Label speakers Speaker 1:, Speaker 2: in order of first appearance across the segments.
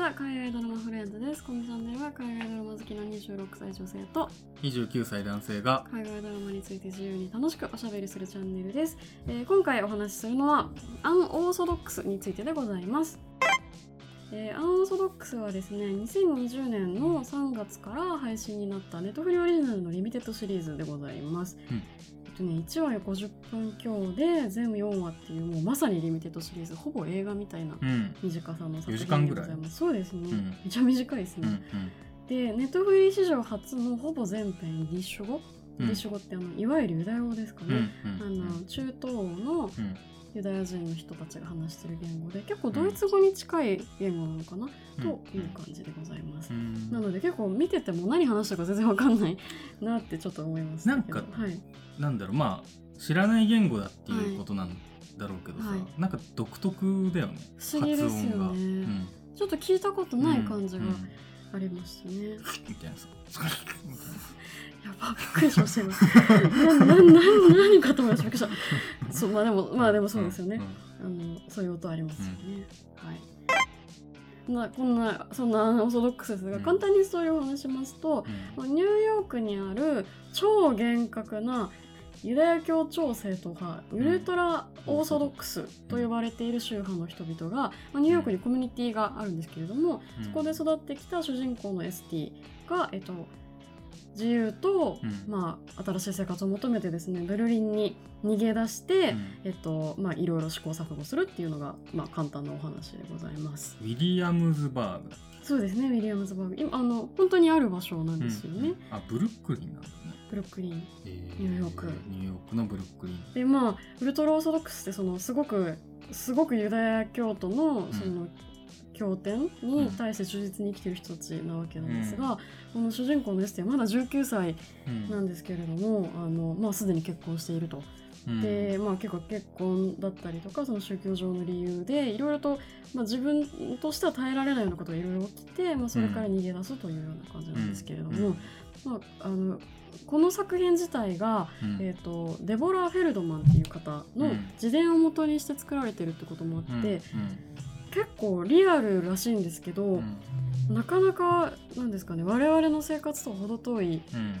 Speaker 1: は海外ドラマフレンドです。このチャンネルは海外ドラマ好きの26歳女性と
Speaker 2: 29歳男性が
Speaker 1: 海外ドラマについて自由に楽しくおしゃべりするチャンネルです、えー今回お話しするのはアンオーソドックスについてでございます。えーアンオーソドックスはですね2020年の3月から配信になったネットフリオリジナルのリミテッドシリーズでございます、
Speaker 2: うん
Speaker 1: とね、1話50分強で全4話っていうもうまさにリミテッドシリーズほぼ映画みたいな
Speaker 2: うん。
Speaker 1: 短さの作
Speaker 2: 4時
Speaker 1: 品でございます。そうですね、
Speaker 2: うん。
Speaker 1: めちゃ短いですね、
Speaker 2: うん
Speaker 1: でネットフリ史上初のほぼ全編イディッシュ語、ディッシュ語ってあのいわゆるユダヤ語ですか
Speaker 2: うんうん
Speaker 1: ね、あの中東欧の
Speaker 2: うん
Speaker 1: ユダヤ人の人たちが話してる言語で結構ドイツ語に近い言語なのかな、
Speaker 2: うん。
Speaker 1: という感じでございます、
Speaker 2: うん。
Speaker 1: なので結構見てても何話したか全然わかんない なってちょっと思います
Speaker 2: なんか
Speaker 1: はい、
Speaker 2: なんだろう。まあ知らない言語だっていうことなんだろうけどさ、
Speaker 1: はい。
Speaker 2: なんか独特だよね。
Speaker 1: 不思議ですよね。
Speaker 2: うん。
Speaker 1: ちょっと聞いたことない感じが
Speaker 2: うん。
Speaker 1: ありましたね、
Speaker 2: みたいなさ
Speaker 1: やばびっくりしました今。ななな何かと思いました。びっくりしたそうまあでもまあでもそうですよね、
Speaker 2: ん。
Speaker 1: あのそういう音ありますよね、はい。なこんなそんなオーソドックスですが、
Speaker 2: うん
Speaker 1: 簡単にストーリーをお話しますと、
Speaker 2: うん。
Speaker 1: ニューヨークにある超厳格なユダヤ教超正統派ウルトラオーソドックスと呼ばれている宗派の人々が、まあ、ニューヨークにコミュニティがあるんですけれども、
Speaker 2: うん。
Speaker 1: そこで育ってきた主人公の ST が、えっと、自由と、
Speaker 2: うん。
Speaker 1: まあ、新しい生活を求めてですねベルリンに逃げ出して、
Speaker 2: うん。
Speaker 1: えっとまあ、いろいろ試行錯誤するっていうのが、まあ、簡単なお話でございます。
Speaker 2: ウィリアムズバーグ。だ
Speaker 1: そうですねウィリアムズバーグ。今あの本当にある場所なんですよね、
Speaker 2: うんあブルックリンなんだね、
Speaker 1: ブルックリン。
Speaker 2: え
Speaker 1: ニューヨーク。
Speaker 2: ニューヨークのブルックリン。
Speaker 1: でまあウルトラオーソドックスってそのすごくすごくユダヤ教徒のその、経典に対して忠実に生きてる人たちなわけなんですが、この主人公のエステはまだ19歳
Speaker 2: うん。
Speaker 1: なんですけれども、あのまあ、すでに結婚していると。
Speaker 2: うん。
Speaker 1: で、まあ、結構結婚だったりとかその宗教上の理由でいろいろと、まあ、自分としては耐えられないようなことがいろいろ起きて、まあ、それから逃げ出すというような感じなんですけれども、まあ、あのこの作品自体が、
Speaker 2: うん。
Speaker 1: えー、とデボラー・フェルドマンっていう方の
Speaker 2: うん。
Speaker 1: 自伝を元にして作られてるってこともあって、
Speaker 2: うん
Speaker 1: 結構リアルらしいんですけど、
Speaker 2: うん。
Speaker 1: なかなかなんですかね我々の生活と程遠い
Speaker 2: うん。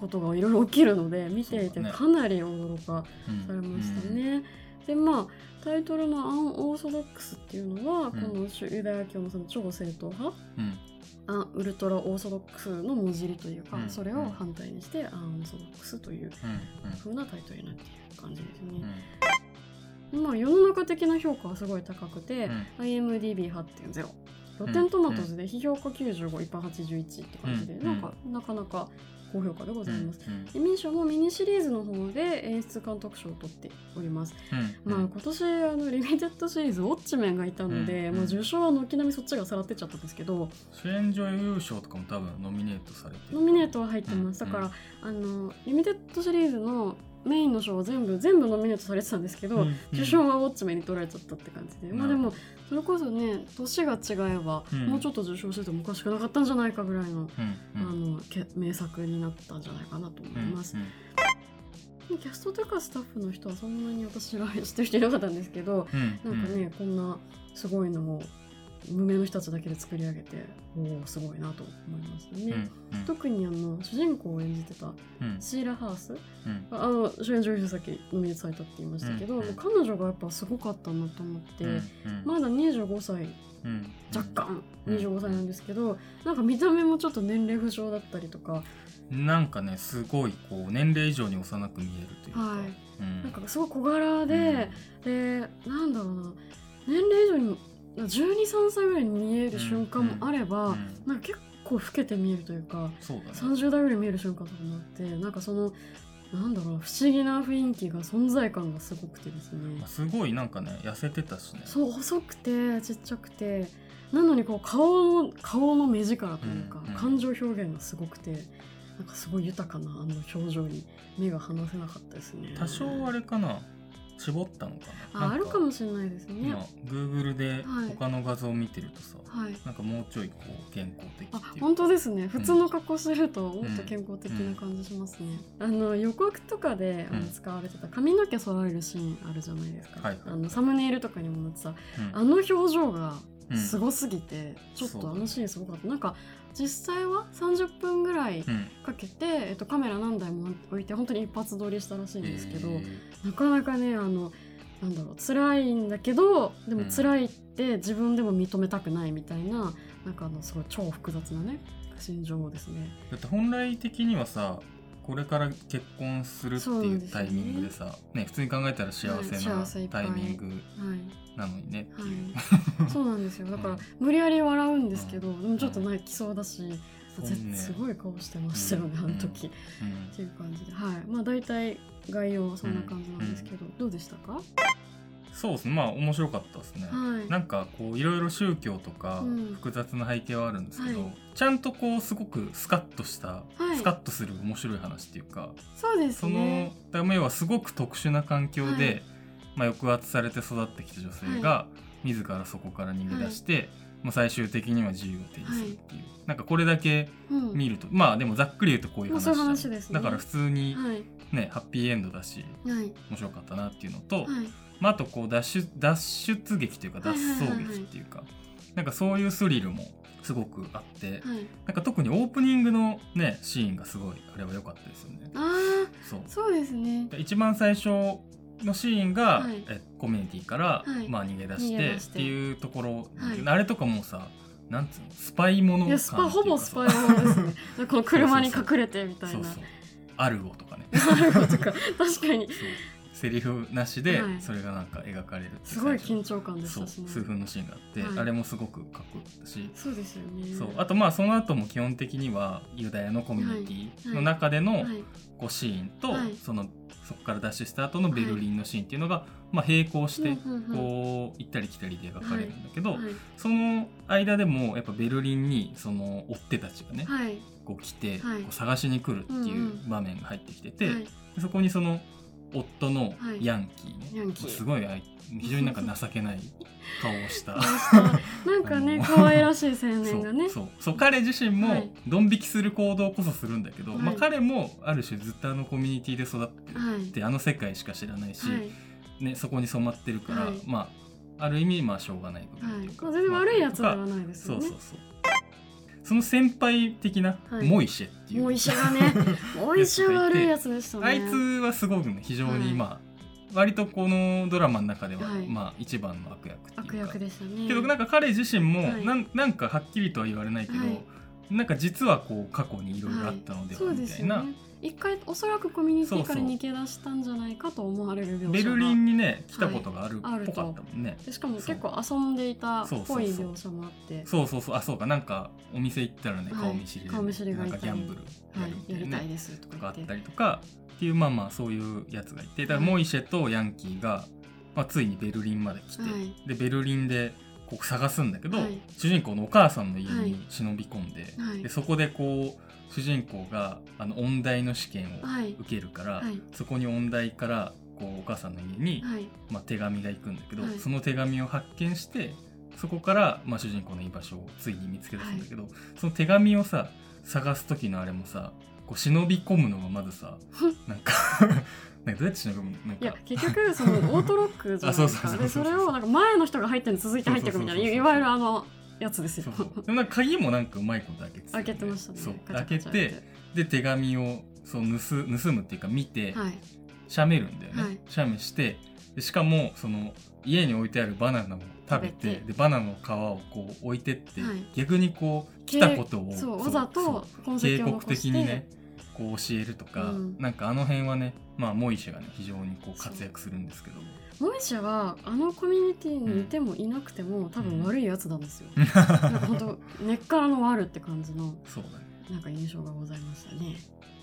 Speaker 1: ことがいろいろ起きるので見ていてかなり驚か
Speaker 2: うん。
Speaker 1: されましたね。でまあタイトルの「アン・オーソドックス」っていうのは、
Speaker 2: ん。
Speaker 1: この主ユダヤ教のその超正統派
Speaker 2: うん。
Speaker 1: アンウルトラオーソドックスの文字りというか、
Speaker 2: うん。
Speaker 1: それを反対にして、アン・オーソドックスという
Speaker 2: うん。
Speaker 1: 風なタイトルになっている感じです
Speaker 2: うん。
Speaker 1: ね。まあ世の中的な評価はすごい高くて、
Speaker 2: うん。
Speaker 1: IMDB8.0 ロ。ッテントマトズで非評価95一般81って感じで、
Speaker 2: うん。
Speaker 1: なんかなかなか高評価でございます。
Speaker 2: うん。
Speaker 1: エミー賞もミニシリーズの方で演出監督賞を取っております。
Speaker 2: うん。
Speaker 1: まあ今年あのリミテッドシリーズウォッチメンがいたので、
Speaker 2: うん。
Speaker 1: まあ受賞は軒並みそっちがさらってっちゃったんですけど、
Speaker 2: 主演女優賞とかも多分ノミネートされてる。
Speaker 1: ノミネートは入ってます。
Speaker 2: うん。
Speaker 1: だから、あのリミテッドシリーズのメインの賞は全部全部ノミネートされてたんですけど、
Speaker 2: うん
Speaker 1: 受賞はウォッチメンに取られちゃったって感じで、まあでもそれこそね年が違えば、
Speaker 2: うん。
Speaker 1: もうちょっと受賞しててもおかしくなかったんじゃないかぐらいの、
Speaker 2: うん
Speaker 1: あのけ名作になったんじゃないかなと思います。
Speaker 2: うん
Speaker 1: キャストとかスタッフの人はそんなに私が知ってる人いなかったんですけど、
Speaker 2: うん。
Speaker 1: なんかね、こんなすごいのを無名の人たちだけで作り上げておおすごいなと思いましたね。
Speaker 2: うんうん。
Speaker 1: 特にあの主人公を演じてた
Speaker 2: うん。
Speaker 1: シーラ・ハース。
Speaker 2: うん。
Speaker 1: あの主演女優さっきノミネートされたって言いましたけど、
Speaker 2: うんうん。
Speaker 1: 彼女がやっぱすごかったなと思って、
Speaker 2: うん
Speaker 1: まだ25歳
Speaker 2: うん
Speaker 1: 若干
Speaker 2: うん
Speaker 1: 25歳なんですけど、なんか見た目もちょっと年齢不詳だったりとか、
Speaker 2: なんかねすごいこう年齢以上に幼く見えるというか、
Speaker 1: はい。
Speaker 2: うん。
Speaker 1: なんかすごい小柄で、でなんだろうな。年齢以上に123歳ぐらいに見える瞬間もあれば、
Speaker 2: うん。
Speaker 1: なんか結構老けて見えるというか
Speaker 2: そうだね。
Speaker 1: 30代ぐらい見える瞬間とかもあってなんかそのなんだろう不思議な雰囲気が存在感がすごくてですね。
Speaker 2: すごいなんかね痩せてたしね。
Speaker 1: そう細くてちっちゃくて。なのにこう顔の顔の目力というか、
Speaker 2: うんうん。
Speaker 1: 感情表現がすごくてなんかすごい豊かなあの表情に目が離せなかったですね。
Speaker 2: 多少あれかな絞ったのかな？
Speaker 1: ああるかも
Speaker 2: し
Speaker 1: しれないですね、
Speaker 2: 今 Google で
Speaker 1: はい。
Speaker 2: 他の画像を見てるとさ、
Speaker 1: はい。
Speaker 2: なんかもうちょいこう健康的
Speaker 1: あ
Speaker 2: っていう
Speaker 1: 本当ですね。普通の格好してるともっと健康的な感じしますね、あの予告とかで使われてた髪の毛揃えるシーンあるじゃないですか、
Speaker 2: はいはい。
Speaker 1: あのサムネイルとかにも載ってた。
Speaker 2: うん。
Speaker 1: あの表情が
Speaker 2: うん。
Speaker 1: すごすぎて、ちょっとあのシーンすごかった。なんか実際は30分ぐらい
Speaker 2: うん。
Speaker 1: かけて、えっと、カメラ何台も置いて本当に一発撮りしたらしいんですけど、
Speaker 2: え
Speaker 1: なかなかねあのなんだろう辛いんだけどでも
Speaker 2: うん。
Speaker 1: 辛いって自分でも認めたくないみたいな、なんかあのすごい超複雑なね心情ですね。
Speaker 2: ーだって本来的にはさこれから結婚するっていうタイミングでさね。普通に考えたら幸せ
Speaker 1: はい
Speaker 2: なタイミング
Speaker 1: はい。
Speaker 2: なのにねって
Speaker 1: は
Speaker 2: いう、
Speaker 1: い、そうなんですよ。だから、
Speaker 2: うん。
Speaker 1: 無理やり笑うんですけど、でもちょっと泣きそうだし、すごい顔してましたよね、
Speaker 2: うん。
Speaker 1: あの時、
Speaker 2: うん。
Speaker 1: っていう感じで。はい。まあ大体概要はそんな感じなんですけど、どうでしたか？
Speaker 2: そうですね。まあ面白かったですね、
Speaker 1: はい。
Speaker 2: なんかこういろいろ宗教とか
Speaker 1: うん。
Speaker 2: 複雑な背景はあるんですけど、
Speaker 1: はい。
Speaker 2: ちゃんとこうすごくスカッとした、
Speaker 1: はい。
Speaker 2: スカッとする面白い話っていうか
Speaker 1: そうです
Speaker 2: その
Speaker 1: ね
Speaker 2: だから要はすごく特殊な環境で、
Speaker 1: はい。
Speaker 2: まあ、抑圧されて育ってきた女性が、自らそこから逃げ出して、まあ、最終的には自由を手にするっていう、なんかこれだけ
Speaker 1: うん。
Speaker 2: 見るとまあでもざっくり言うとこういう話
Speaker 1: うい。う話ね。
Speaker 2: だから普通に
Speaker 1: はい。
Speaker 2: ねハッピーエンドだし
Speaker 1: はい。
Speaker 2: 面白かったなっていうのと、
Speaker 1: はい
Speaker 2: まあ、あとこう脱出脱出劇というか脱走劇っていうか、なんかそういうスリルもすごくあって、
Speaker 1: はい。
Speaker 2: なんか特にオープニングのねシーンがすごいあれは良かったですよね。
Speaker 1: あ
Speaker 2: そう。
Speaker 1: あそうですね。
Speaker 2: で一番最初のシーンが、
Speaker 1: はい。
Speaker 2: えコミュニティから、
Speaker 1: はい。
Speaker 2: まあ、逃げ出し
Speaker 1: て
Speaker 2: て。っていうところあれとかもうさなんつうのスパイもの感いうか。
Speaker 1: ほぼスパイものですねこの車に隠れてみたいな。
Speaker 2: そうそうアルゴとかね。
Speaker 1: なるほどか。確かに。
Speaker 2: そうセリフなしで
Speaker 1: はい。
Speaker 2: それがなんか描かれるってう
Speaker 1: すごい緊張感でしたしね。
Speaker 2: 数分のシーンがあって、
Speaker 1: はい。
Speaker 2: あれもすごくかっこよかったし、
Speaker 1: そうですよね。
Speaker 2: そうあとまあその後も基本的にはユダヤのコミュニティの中での
Speaker 1: はい。
Speaker 2: こうシーンと、
Speaker 1: はい。
Speaker 2: そのそこから脱出した後のベルリンのシーンっていうのが、まあ、並行してこう行ったり来たりで描かれるんだけど、
Speaker 1: はい。
Speaker 2: その間でもやっぱベルリンにその追っ手たちがね、
Speaker 1: はい。
Speaker 2: こう来て、
Speaker 1: はい。
Speaker 2: こう探しに来るってい
Speaker 1: んう
Speaker 2: う場面が入ってきてて、そこにその夫の
Speaker 1: はい。
Speaker 2: ヤンキーね、
Speaker 1: ヤンキー。
Speaker 2: すごい非常になんか情けない顔をした。
Speaker 1: なんかね可愛らしい青年がね。
Speaker 2: そう彼自身も
Speaker 1: はい。
Speaker 2: ドン引きする行動こそするんだけど、
Speaker 1: はい。
Speaker 2: まあ、彼もある種ずっとあのコミュニティで育ってる
Speaker 1: はい。
Speaker 2: あの世界しか知らないし、
Speaker 1: はい。
Speaker 2: ね、そこに染まってるから、
Speaker 1: はい。
Speaker 2: まあある意味まあしょうがない部分
Speaker 1: はい
Speaker 2: っていうか、
Speaker 1: まあ全然悪いやつで
Speaker 2: まあ
Speaker 1: はないですよね。
Speaker 2: そうそうそうその先輩的な
Speaker 1: はい。
Speaker 2: モイシェっていう、
Speaker 1: モイシェがね モイシェは悪いやつでしたね。
Speaker 2: あいつはすごくね非常に
Speaker 1: はい。
Speaker 2: まあ、割とこのドラマの中では、
Speaker 1: はい。
Speaker 2: まあ一番の悪役っていうか。
Speaker 1: 悪役でしたね。
Speaker 2: けどなんか彼自身も、
Speaker 1: はい。
Speaker 2: なんなんかはっきりとは言われないけど、
Speaker 1: はい。
Speaker 2: なんか実はこう過去にいろいろあったのではみたいな、
Speaker 1: ですよね一回おそらくコミュニティから逃げ出したんじゃないかと思われる描写が
Speaker 2: ベルリンにね来たことがある
Speaker 1: はい
Speaker 2: っぽかったもんね、
Speaker 1: でしかも結構遊んでいたっ
Speaker 2: そう
Speaker 1: ぽい
Speaker 2: そうそう
Speaker 1: 描写もあって。
Speaker 2: そうそうそう。あそうか。なんかお店行ったらね
Speaker 1: はい
Speaker 2: 顔見知りで、
Speaker 1: 顔見知りがいたり。
Speaker 2: なんかギャンブル
Speaker 1: はい
Speaker 2: やるみたい
Speaker 1: やりたいですと
Speaker 2: とかあったりとかっていうまあまあそういうやつがいて。だからモイシェとヤンキーが、まあ、ついにベルリンまで来て、
Speaker 1: はい。
Speaker 2: でベルリンでこう探すんだけど、
Speaker 1: はい。
Speaker 2: 主人公のお母さんの家
Speaker 1: はい。
Speaker 2: に忍び込んで,、
Speaker 1: はい。
Speaker 2: でそこでこう主人公があの音大の試験を
Speaker 1: はい。
Speaker 2: 受けるから、
Speaker 1: はい。
Speaker 2: そこに音大からこうお母さんの家に、
Speaker 1: はい。
Speaker 2: まあ、手紙が行くんだけど、
Speaker 1: はい。
Speaker 2: その手紙を発見してそこから、まあ、主人公の居場所をついに見つけ出すんだけど、その手紙をさ探す時のあれもさこう忍び込むのがまずさ なんか なんかどうやって忍び込むの？なん
Speaker 1: いや
Speaker 2: か
Speaker 1: 結局そのオートロックじゃないですか。でそれをなんか前の人が入ってるの続いて入っていくみたいないわゆるあのやつですよ。
Speaker 2: そうそう。でもなんか鍵もなんかうまいこと開けてたよ
Speaker 1: 開けてましたね。
Speaker 2: そう。開け
Speaker 1: て
Speaker 2: で手紙をそう盗盗むっていうか見て、
Speaker 1: はい。
Speaker 2: 写メるんだよね、
Speaker 1: はい。
Speaker 2: 写メしてでしかもその家に置いてあるバナナを食べてでバナナの皮をこう置いてって、
Speaker 1: はい。
Speaker 2: 逆にこう来たことを
Speaker 1: そうわざと痕
Speaker 2: 警告的にねこう教えるとか、
Speaker 1: うん。
Speaker 2: なんかあの辺はねまあモイシェがね非常にこう活躍するんですけど。
Speaker 1: モイシェはあのコミュニティにいてもいなくても、多分悪いやつなんですよ、なんか本当根っからの悪って感じの
Speaker 2: そうだね。
Speaker 1: なんか印象がございましたね。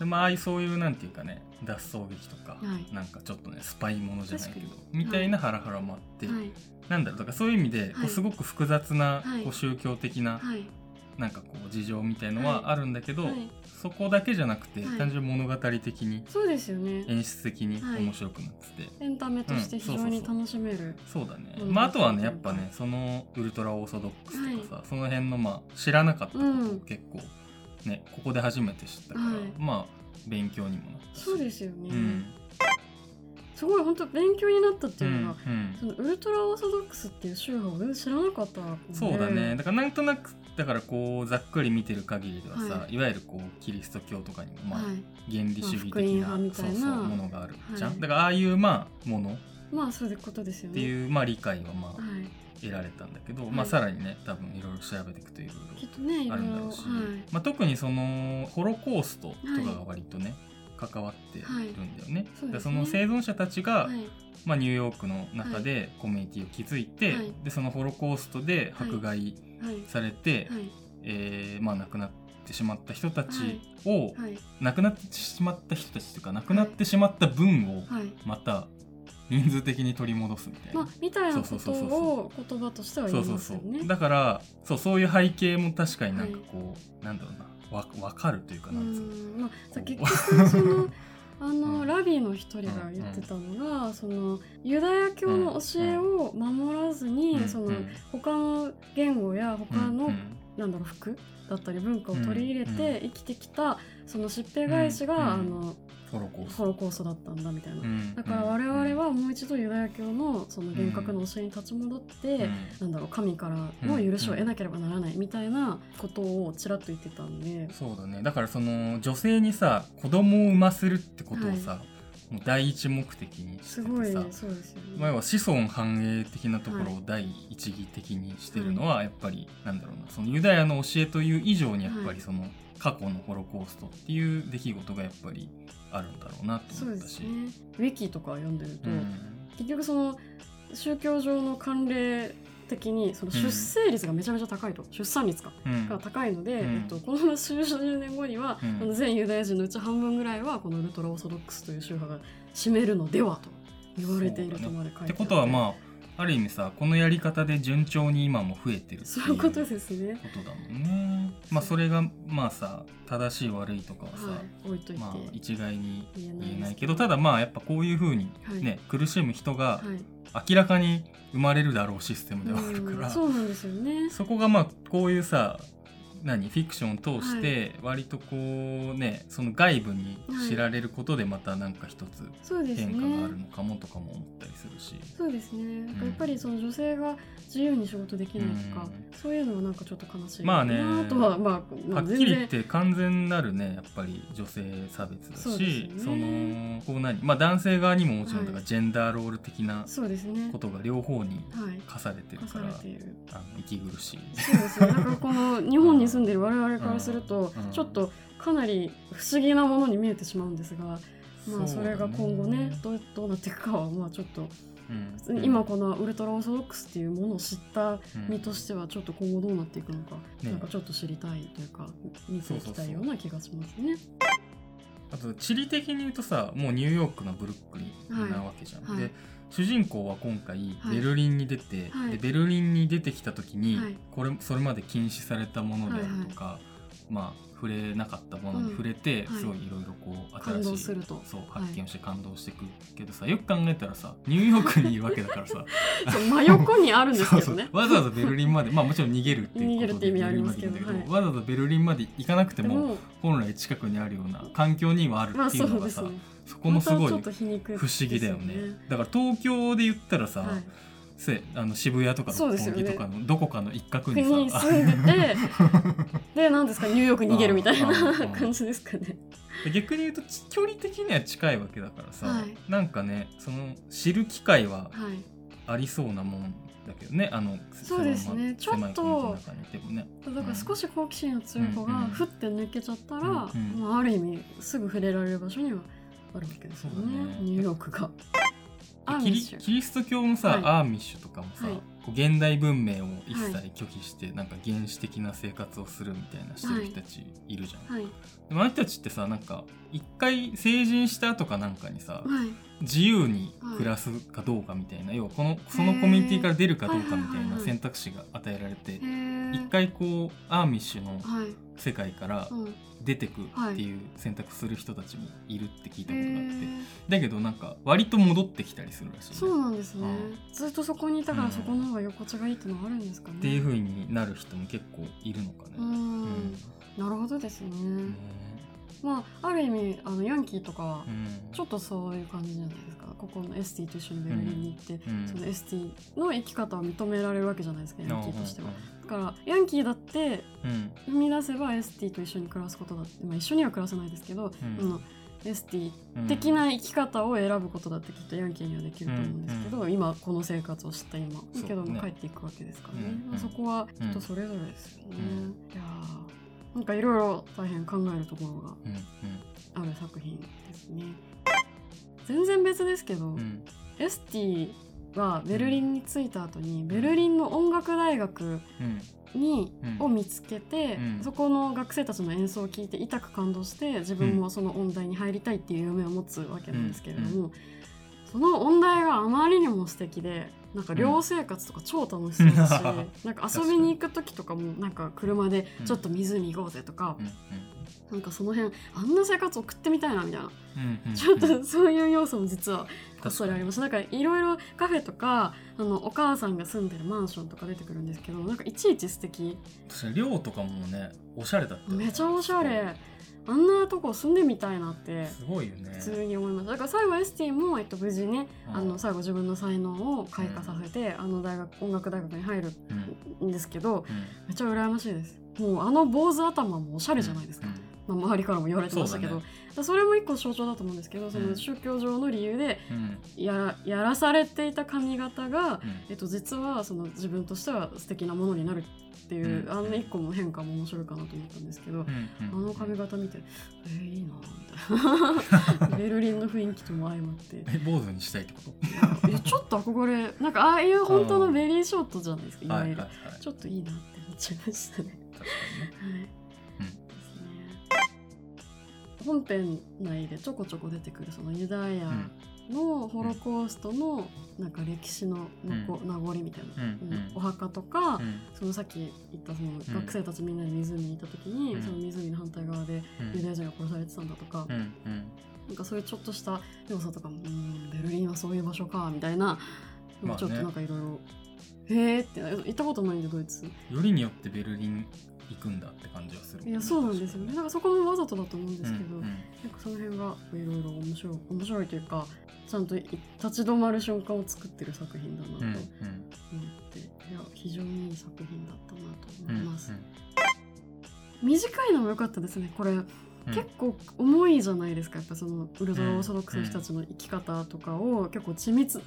Speaker 2: でまあああいうそういうなんていうかね脱走劇とか、
Speaker 1: はい。
Speaker 2: なんかちょっとねスパイものじゃないけどみたいなハラハラもあって、
Speaker 1: はい。
Speaker 2: なんだろうだからそういう意味でこ
Speaker 1: はい。
Speaker 2: うすごく複雑な
Speaker 1: はい。
Speaker 2: こう宗教的な
Speaker 1: はい
Speaker 2: なんかこう事情みたいのはあるんだけど、
Speaker 1: はい。
Speaker 2: そこだけじゃなくて
Speaker 1: はい。
Speaker 2: 単純に物語的に
Speaker 1: そうですよね。
Speaker 2: 演出的に
Speaker 1: はい。
Speaker 2: 面白くなってて、
Speaker 1: エンタメとして非常に楽しめる、
Speaker 2: そうだね、
Speaker 1: うん
Speaker 2: まあ、あとはねやっぱねそのウルトラオーソドックスとかさ、その辺のまあ知らなかったことを
Speaker 1: うん。
Speaker 2: 結構ねここで初めて知ったから、
Speaker 1: はい。
Speaker 2: まあ勉強にもなったし。
Speaker 1: そうですよね、
Speaker 2: うん、
Speaker 1: すごい本当勉強になったっていうのが、
Speaker 2: うん
Speaker 1: そのウルトラオーソドックスっていう宗派を全然知らなかった
Speaker 2: そうだね。だからなんとなくだからこうざっくり見てる限りではさ、、
Speaker 1: はい。
Speaker 2: わゆるこうキリスト教とかにもまあ、
Speaker 1: はい、
Speaker 2: 原理主義的な,、
Speaker 1: 派みたいな
Speaker 2: そうそうものがあるじゃん、
Speaker 1: はい。
Speaker 2: だからああいうまあもの。っ
Speaker 1: まあそういうことですよね。
Speaker 2: ていう、まあ理解はまあ
Speaker 1: はい、
Speaker 2: 得られたんだけど、
Speaker 1: はい。
Speaker 2: まあさらにね多分いろいろ調べていくといろいろあるんだろうし、まあ、特にそのホロコーストとかが割とね、関わっているんだよね。
Speaker 1: そうですね。
Speaker 2: でその生存者たちが、
Speaker 1: はい。
Speaker 2: まあ、ニューヨークの中でコミュニティを築いて、
Speaker 1: はい。
Speaker 2: でそのホロコーストで迫害
Speaker 1: はい
Speaker 2: されて、
Speaker 1: はい。
Speaker 2: えーまあ、亡くなってしまった人たちを、
Speaker 1: はい。
Speaker 2: 亡くなってしまった人たちというか亡くなってしまった分を
Speaker 1: はい。
Speaker 2: また人数的に取り戻すみたいな。
Speaker 1: まあみたいなこと
Speaker 2: そうそうそうそ
Speaker 1: を言葉としては言い
Speaker 2: そうそうそ
Speaker 1: ますよね
Speaker 2: う。だからそうそういう背景も確かになんかこう、なんだろうな。わ分かるというか
Speaker 1: う
Speaker 2: なんつうの。
Speaker 1: ん。まあ結局その あの、
Speaker 2: うん。
Speaker 1: ラビーの一人が言ってたのが、そのユダヤ教の教えを守らずに、
Speaker 2: うん。
Speaker 1: その
Speaker 2: うん
Speaker 1: 他の言語や他の、
Speaker 2: うん。
Speaker 1: なんだろう服だったり文化を取り入れ
Speaker 2: うん。
Speaker 1: て生きてきたその疾病返しが、
Speaker 2: うん。
Speaker 1: あの
Speaker 2: ホロコース。
Speaker 1: ホロコーストだったんだみたいな。
Speaker 2: うん。
Speaker 1: だから我々はもう一度ユダヤ教のその厳格な教えに立ち戻って、
Speaker 2: うん。
Speaker 1: なんだろう神からの許しを得なければならないみたいなことをちらっと言ってたんで、
Speaker 2: そうだね。だからその女性にさ子供を産ませるってことをさ、もう第一目的にして
Speaker 1: すごい
Speaker 2: てさ
Speaker 1: そうですよね。
Speaker 2: まあ要は子孫繁栄的なところを第一義的にしてるのはやっぱり、なんだろうなそのユダヤの教えという以上にやっぱ
Speaker 1: はい
Speaker 2: りその過去のホロコーストっていう出来事がやっぱりあるんだろうなと思ったし。
Speaker 1: ね。ウィキとか読んでると、
Speaker 2: うん
Speaker 1: 結局その宗教上の慣例的にその出生率がめちゃめちゃ高いと、出産率か
Speaker 2: うん。
Speaker 1: が高いので、
Speaker 2: うん。
Speaker 1: えっと、この数十年後には、
Speaker 2: うん。
Speaker 1: あの全ユダヤ人のうち半分ぐらいはこのウルトラオーソドックスという宗派が占めるのではと言われているとまで書いてあ
Speaker 2: ってことはまあある意味さこのやり方で順調に今も増えてるって
Speaker 1: そういうことですね。
Speaker 2: ことだもんね。まあそれがまあさ正しい悪いとかはさ、
Speaker 1: はい、
Speaker 2: まあ一概に
Speaker 1: 言えない
Speaker 2: けどただまあやっぱこういうふうに
Speaker 1: はい
Speaker 2: ね、苦しむ人が
Speaker 1: はい、
Speaker 2: 明らかに生まれるだろうシステムではあるから、
Speaker 1: うんそうなんですよね。
Speaker 2: そこがまあこういうさ何フィクションを通して割とこうねその外部に知られることでまたなんか一つ変化がある
Speaker 1: ね。
Speaker 2: のかもとかも思ったりするし。
Speaker 1: そうですね。なんか
Speaker 2: うん
Speaker 1: やっぱりその女性が自由に仕事できないとか、
Speaker 2: うん
Speaker 1: そういうのはなんかちょっと悲しい
Speaker 2: まあね
Speaker 1: なとはまあ、まあ、
Speaker 2: はっきり言って完全なるねやっぱり女性差別だ
Speaker 1: そう
Speaker 2: しそ,、
Speaker 1: よね
Speaker 2: のこう何まあ男性側にももちろんだから
Speaker 1: はい
Speaker 2: ジェンダーロール的な
Speaker 1: そうですね
Speaker 2: こ。とが両方に
Speaker 1: はい。
Speaker 2: 課されてるから、
Speaker 1: れている。
Speaker 2: あの息苦しい。
Speaker 1: そうですね。だからこの日本に住んでいる我々からすると
Speaker 2: うん、
Speaker 1: ちょっとかなり不思議なものに見えてしまうんですが、まあそれが今後ねどうどうなっていくかはまあちょっと
Speaker 2: うん。
Speaker 1: 今このウルトラオーソドックスっていうものを知った
Speaker 2: うん
Speaker 1: 身としてはちょっと今後どうなっていくのか、
Speaker 2: ね。
Speaker 1: なんかちょっと知りたいというか見ていきたいような気がしますね。
Speaker 2: あと地理的に言うとさもうニューヨークのブルックリンなわけじゃん。
Speaker 1: はい。はい。
Speaker 2: で主人公は今回
Speaker 1: はい。
Speaker 2: ベルリンに出て、
Speaker 1: はい。
Speaker 2: でベルリンに出てきた時に、
Speaker 1: はい。
Speaker 2: これそれまで禁止されたものであるとか、まあ触れなかったものに触れて、
Speaker 1: うんはい。
Speaker 2: すごいいろいろこう
Speaker 1: 感
Speaker 2: 新しい
Speaker 1: 動すると。
Speaker 2: そう
Speaker 1: はい。
Speaker 2: 発見をして感動してくるけどさ、よく考えたらさニューヨークにいるわけだからさ。
Speaker 1: そう真横にあるんですけどね。
Speaker 2: そうそうわざわざベルリンまでまあもちろん逃げるっていうことで
Speaker 1: 逃げるって意味ありますけどはい。
Speaker 2: わざわざベルリンまで行かなくても本来近くにあるような環境にはある
Speaker 1: まあ
Speaker 2: っていのがさ、
Speaker 1: そううですね。
Speaker 2: そこもすごい不思議だよね。
Speaker 1: です
Speaker 2: だから東京で言ったらさ、
Speaker 1: はい
Speaker 2: せあの渋谷とか六本木とかのどこかの一角に
Speaker 1: 国に
Speaker 2: さ
Speaker 1: 住んでて で何ですかニューヨークに逃げるみたいな 感じですかね。
Speaker 2: 逆に言うとち距離的には近いわけだからさ、
Speaker 1: はい。
Speaker 2: なんかねその知る機会は
Speaker 1: はい。
Speaker 2: ありそうなもんだけどねあの
Speaker 1: そうですね。ちょっと
Speaker 2: ね。
Speaker 1: だから少し好奇心の強い子がふって抜けちゃったら、
Speaker 2: うんうん。
Speaker 1: まあ、ある意味すぐ触れられる場所にはあるわけですよね。
Speaker 2: ね。
Speaker 1: ニューヨークが。
Speaker 2: キリキリスト教のさ、
Speaker 1: はい。
Speaker 2: アーミッシュとかもさ、
Speaker 1: はい。
Speaker 2: こう現代文明を一切
Speaker 1: はい。
Speaker 2: 拒否して、なんか原始的な生活をするみたいなしてる人たちいるじゃん、
Speaker 1: はい。
Speaker 2: でもあの人たちってさなんか一回成人した後かなんかにさ
Speaker 1: はい。
Speaker 2: 自由に暮らすかどうかみたいな、要はこのそのコミュニティから出るかどうかみたいな選択肢が与えられて一回こうアーミッシュの
Speaker 1: はい
Speaker 2: 世界から
Speaker 1: う。ん
Speaker 2: 出てくっていう選択する人たちもいるって聞いた
Speaker 1: へ
Speaker 2: ことがあって、
Speaker 1: ー
Speaker 2: だけどなんか割と戻ってきたりするらしいね、
Speaker 1: そうなんですね、
Speaker 2: う
Speaker 1: ずっとそこにいたか
Speaker 2: うん。
Speaker 1: らそこの方が居心地がいいってのはあるんですかね。
Speaker 2: っていう風になる人も結構いるのかね。
Speaker 1: うん。
Speaker 2: うん。
Speaker 1: なるほどですね、
Speaker 2: ね。
Speaker 1: まあある意味あのヤンキーとかは
Speaker 2: うん。
Speaker 1: ちょっとそういう感じじゃないですか。ここのエスティと一緒にベルリンに行って、
Speaker 2: うん。
Speaker 1: そのエスティの生き方を認められるわけじゃないですかヤンキーとしては。からヤンキーだって
Speaker 2: んうん。
Speaker 1: 踏み出せばエスティと一緒に暮らすことだって、まあ、一緒には暮らせないですけど、エスティ
Speaker 2: うん
Speaker 1: 的な生き方を選ぶことだってきっとヤンキーにはできると思うんですけど、今この生活を知った今。だけども帰っていくわけですからね、
Speaker 2: うん
Speaker 1: まあそこは人それぞれですよね、
Speaker 2: うん。
Speaker 1: いやーなんかいろいろ大変考えるところが
Speaker 2: うん
Speaker 1: ある作品ですね。全然別ですけど、
Speaker 2: うんうん。
Speaker 1: エスティはベルリンに着いた後にベルリンの音楽大学
Speaker 2: うん。
Speaker 1: に、
Speaker 2: うん。
Speaker 1: を見つけて、
Speaker 2: うん。
Speaker 1: そこの学生たちの演奏を聴いて痛く感動して自分もその音大に入りたいっていう夢を持つわけなんですけれども、
Speaker 2: う
Speaker 1: その音大があまりにも素敵でなんか寮生活とか超楽しそうだし、
Speaker 2: うん。
Speaker 1: なんか遊びに行く時とかもなんか車でちょっと湖行こうぜとか、
Speaker 2: うん。
Speaker 1: なんかその辺あんな生活送ってみたいなみたいな、
Speaker 2: うん。うん。
Speaker 1: ちょっとそういう要素も実はこっそりあり
Speaker 2: ま
Speaker 1: ますなんかいろいろカフェとかあのお母さんが住んでるマンションとか出てくるんですけどなんかいちいち素敵。
Speaker 2: す寮とかもねおしゃれだった
Speaker 1: めちゃおしゃれあんなとこ住んでみたいなって
Speaker 2: すごいよね。
Speaker 1: 普通に思いましただから最後エスティも、えっと、無事ね
Speaker 2: うん。
Speaker 1: あの最後自分の才能を開花させて、あの大学音楽大学に入る
Speaker 2: うん
Speaker 1: んですけど
Speaker 2: うん。
Speaker 1: めっちゃ羨ましいです。もうあの坊主頭もおしゃれじゃないですか、
Speaker 2: うん
Speaker 1: まあ、周りからも言われてましたけど
Speaker 2: そう
Speaker 1: そ,、それも一個象徴だと思うんですけどそ
Speaker 2: うん。
Speaker 1: の宗教上の理由で
Speaker 2: うん。
Speaker 1: やらやらされていた髪型が、
Speaker 2: うん。
Speaker 1: えっと、実はその自分としては素敵なものになるっていう、
Speaker 2: うん。
Speaker 1: あの一個も変化も面白いかなと思ったんですけど、
Speaker 2: うん。
Speaker 1: あの髪型見てえー、いいなみたいなベルリンの雰囲気とも相まって。
Speaker 2: え坊主にしたいってこと？
Speaker 1: いやちょっと憧れなんかああいう本当のベリーショートじゃないですかいわゆる、ちょっといいなって思っちゃいましたね。
Speaker 2: 確かにね。
Speaker 1: はい本編内でちょこちょこ出てくるそのユダヤのホロコーストのなんか歴史の残名残みたいな、
Speaker 2: うんうん。
Speaker 1: お墓とか、
Speaker 2: うん。
Speaker 1: そのさっき言ったその学生たちみんなで湖にいた時に、
Speaker 2: うん。
Speaker 1: その湖の反対側で
Speaker 2: うん。
Speaker 1: ユダヤ人が殺されてたんだとか、なんかそういうちょっとした要素とかもうんベルリンはそういう場所かみたいな、
Speaker 2: まあね。
Speaker 1: ちょっとなんかいろいろへーって行ったことないんでドイツ。
Speaker 2: よりによってベルリン行くんだって感じはする。
Speaker 1: いやそうなんですよね。なんかそこもわざとだと思うんですけど、
Speaker 2: うんうん。
Speaker 1: なんかその辺がいろいろ面白い面白いというかちゃんとい立ち止まる瞬間を作ってる作品だなと
Speaker 2: うんうん。
Speaker 1: 思って、いや非常にいい作品だったなと
Speaker 2: うん
Speaker 1: 思います、短いのも良かったですねこれ、
Speaker 2: うん。
Speaker 1: 結構重いじゃないですかやっぱそのウルトラオーソドックスの人たちの生き方とかを結構緻密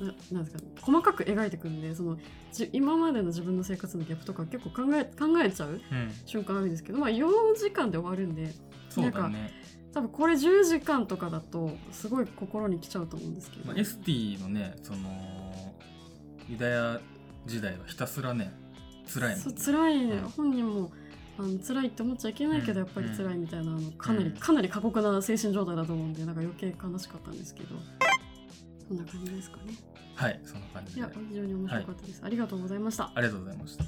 Speaker 1: ななんですか細かく描いてくるんでそのじ今までの自分の生活のギャップとか結構考え考えちゃう
Speaker 2: うん。
Speaker 1: 瞬間あるんですけどまあ4時間で終わるんで
Speaker 2: そうだね。
Speaker 1: 多分これ10時間とかだとすごい心に来ちゃうと思うんですけど、
Speaker 2: まあエスティのねそのユダヤ時代はひたすらね辛い
Speaker 1: そう
Speaker 2: ね
Speaker 1: 辛いね、
Speaker 2: うん。
Speaker 1: 本人もあの辛いって思っちゃいけないけど、
Speaker 2: うん
Speaker 1: やっぱり辛いみたいなあのかなり、
Speaker 2: うん
Speaker 1: かなり過酷な精神状態だと思うんでなんか余計悲しかったんですけどそんな感じですかね。
Speaker 2: はいそんな感じで。
Speaker 1: いや非常に面白かったです、ありがとうございました。
Speaker 2: ありがとうございました